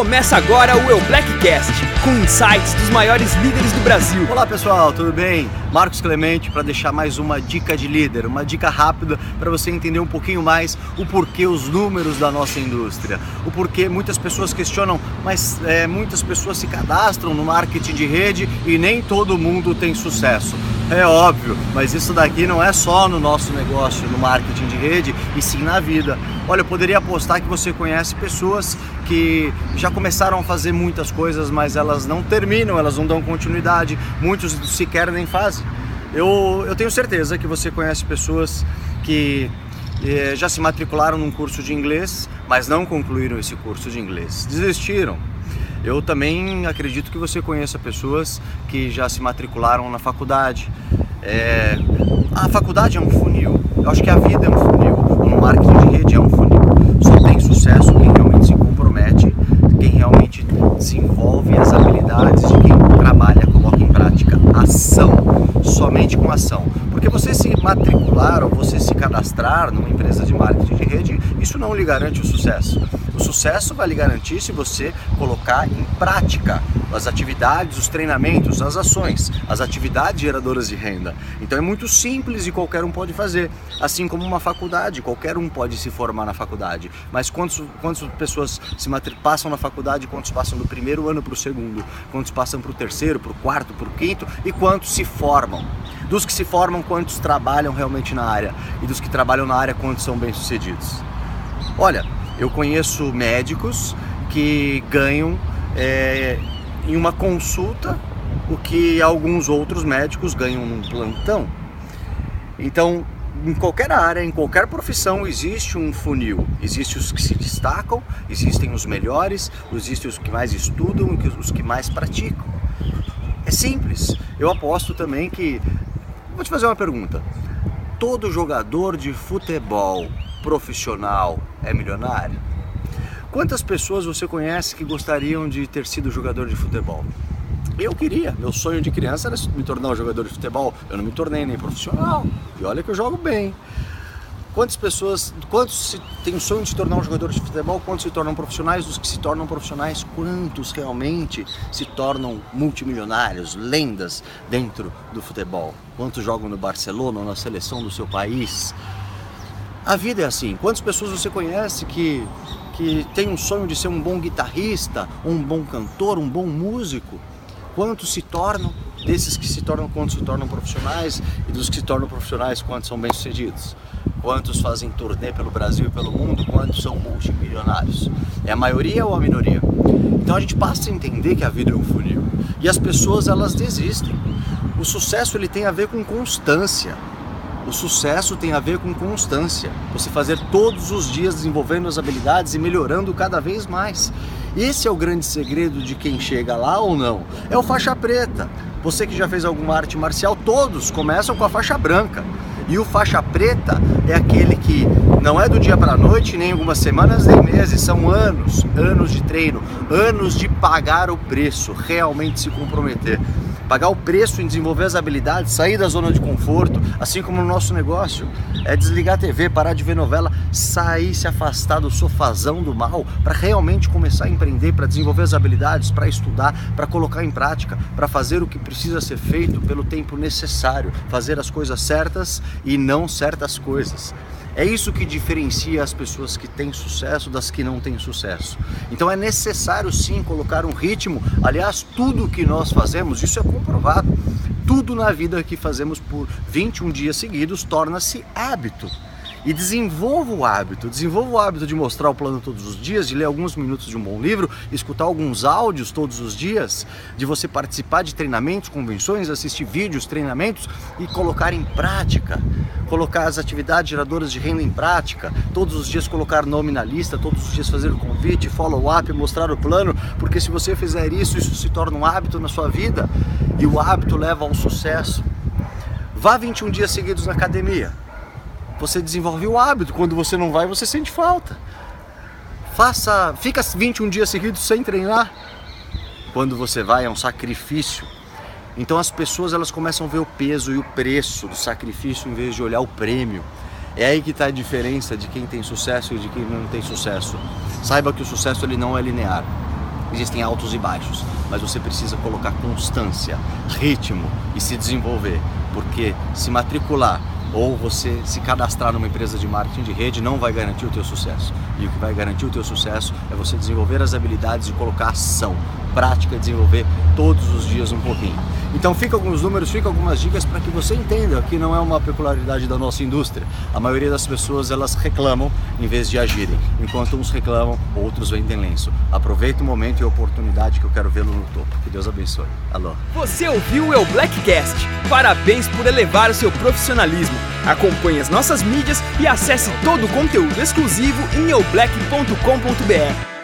Começa agora o Eu Blackcast, com insights dos maiores líderes do Brasil. Olá pessoal, tudo bem? Marcos Clemente para deixar mais uma dica de líder, uma dica rápida para você entender um pouquinho mais o porquê os números da nossa indústria, o porquê muitas pessoas questionam, mas é, muitas pessoas se cadastram no marketing de rede e nem todo mundo tem sucesso. É óbvio, mas isso daqui não é só no nosso negócio, no marketing de rede, e sim na vida. Olha, eu poderia apostar que você conhece pessoas que já começaram a fazer muitas coisas, mas elas não terminam, elas não dão continuidade, muitos sequer nem fazem. Eu, eu tenho certeza que você conhece pessoas que eh, já se matricularam num curso de inglês, mas não concluíram esse curso de inglês, desistiram eu também acredito que você conheça pessoas que já se matricularam na faculdade. É... A faculdade é um funil. Eu acho que a vida é um funil. O marketing de rede é um funil. Só tem sucesso quem realmente se compromete, quem realmente desenvolve as habilidades de quem trabalha, coloca em prática ação, somente com ação. Porque você se matricular ou você se cadastrar numa empresa de marketing de rede, isso não lhe garante o sucesso. O sucesso vai lhe garantir se você colocar em prática as atividades, os treinamentos, as ações, as atividades geradoras de renda. Então é muito simples e qualquer um pode fazer. Assim como uma faculdade, qualquer um pode se formar na faculdade. Mas quantos, quantas pessoas se passam na faculdade, quantos passam do primeiro ano para o segundo, quantos passam para o terceiro, para o quarto, para o quinto e quantos se formam? Dos que se formam, quantos trabalham realmente na área? E dos que trabalham na área, quantos são bem-sucedidos? Olha, eu conheço médicos que ganham é, em uma consulta o que alguns outros médicos ganham num plantão. Então, em qualquer área, em qualquer profissão, existe um funil. Existem os que se destacam, existem os melhores, existem os que mais estudam os que mais praticam. É simples. Eu aposto também que. Vou te fazer uma pergunta. Todo jogador de futebol profissional é milionário? Quantas pessoas você conhece que gostariam de ter sido jogador de futebol? Eu queria, meu sonho de criança era me tornar um jogador de futebol. Eu não me tornei nem profissional. E olha que eu jogo bem. Quantas pessoas, quantos têm o sonho de se tornar um jogador de futebol, quantos se tornam profissionais, dos que se tornam profissionais, quantos realmente se tornam multimilionários, lendas dentro do futebol? Quantos jogam no Barcelona na seleção do seu país? A vida é assim. Quantas pessoas você conhece que, que tem um sonho de ser um bom guitarrista, um bom cantor, um bom músico? Quantos se tornam? Desses que se tornam, quantos se tornam profissionais? E dos que se tornam profissionais, quantos são bem-sucedidos? Quantos fazem turnê pelo Brasil e pelo mundo? Quantos são multimilionários? É a maioria ou a minoria? Então a gente passa a entender que a vida é um funil. E as pessoas, elas desistem. O sucesso ele tem a ver com constância. O sucesso tem a ver com constância. Você fazer todos os dias desenvolvendo as habilidades e melhorando cada vez mais. Esse é o grande segredo de quem chega lá ou não. É o faixa preta. Você que já fez alguma arte marcial, todos começam com a faixa branca. E o faixa preta é aquele que não é do dia para a noite, nem algumas semanas, nem meses, são anos, anos de treino, anos de pagar o preço, realmente se comprometer pagar o preço em desenvolver as habilidades, sair da zona de conforto, assim como no nosso negócio, é desligar a TV, parar de ver novela, sair, se afastar do sofazão do mal, para realmente começar a empreender, para desenvolver as habilidades, para estudar, para colocar em prática, para fazer o que precisa ser feito pelo tempo necessário, fazer as coisas certas e não certas coisas. É isso que diferencia as pessoas que têm sucesso das que não têm sucesso. Então é necessário sim colocar um ritmo. Aliás, tudo que nós fazemos, isso é comprovado. Tudo na vida que fazemos por 21 dias seguidos torna-se hábito e desenvolva o hábito, desenvolva o hábito de mostrar o plano todos os dias, de ler alguns minutos de um bom livro, escutar alguns áudios todos os dias, de você participar de treinamentos, convenções, assistir vídeos, treinamentos e colocar em prática, colocar as atividades geradoras de renda em prática, todos os dias colocar nome na lista, todos os dias fazer o convite, follow-up, mostrar o plano, porque se você fizer isso, isso se torna um hábito na sua vida. E o hábito leva ao sucesso. Vá 21 dias seguidos na academia você desenvolve o hábito. Quando você não vai, você sente falta. Faça, fica 21 dias seguidos sem treinar. Quando você vai, é um sacrifício. Então as pessoas elas começam a ver o peso e o preço do sacrifício em vez de olhar o prêmio. É aí que está a diferença de quem tem sucesso e de quem não tem sucesso. Saiba que o sucesso ele não é linear. existem altos e baixos, mas você precisa colocar constância, ritmo e se desenvolver, porque se matricular ou você se cadastrar numa empresa de marketing de rede não vai garantir o teu sucesso. E o que vai garantir o teu sucesso é você desenvolver as habilidades e colocar ação, prática, desenvolver todos os dias um pouquinho. Então fica alguns números, fica algumas dicas para que você entenda que não é uma peculiaridade da nossa indústria. A maioria das pessoas elas reclamam em vez de agirem. Enquanto uns reclamam, outros vendem lenço. Aproveita o momento e a oportunidade que eu quero vê-lo no topo. Que Deus abençoe. Alô. Você ouviu o El Blackcast? Parabéns por elevar o seu profissionalismo. Acompanhe as nossas mídias e acesse todo o conteúdo exclusivo em eublack.com.br.